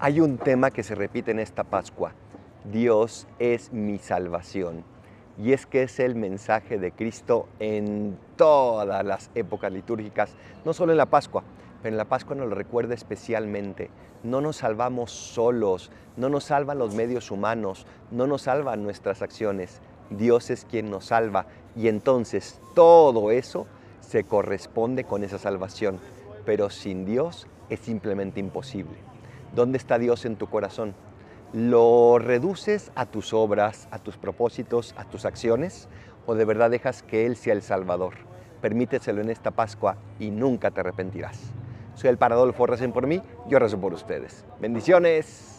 Hay un tema que se repite en esta Pascua. Dios es mi salvación. Y es que es el mensaje de Cristo en todas las épocas litúrgicas, no solo en la Pascua, pero en la Pascua nos lo recuerda especialmente. No nos salvamos solos, no nos salvan los medios humanos, no nos salvan nuestras acciones. Dios es quien nos salva y entonces todo eso se corresponde con esa salvación. Pero sin Dios es simplemente imposible. ¿Dónde está Dios en tu corazón? ¿Lo reduces a tus obras, a tus propósitos, a tus acciones? ¿O de verdad dejas que Él sea el Salvador? Permíteselo en esta Pascua y nunca te arrepentirás. Soy el Paradolfo, recen por mí, yo rezo por ustedes. Bendiciones.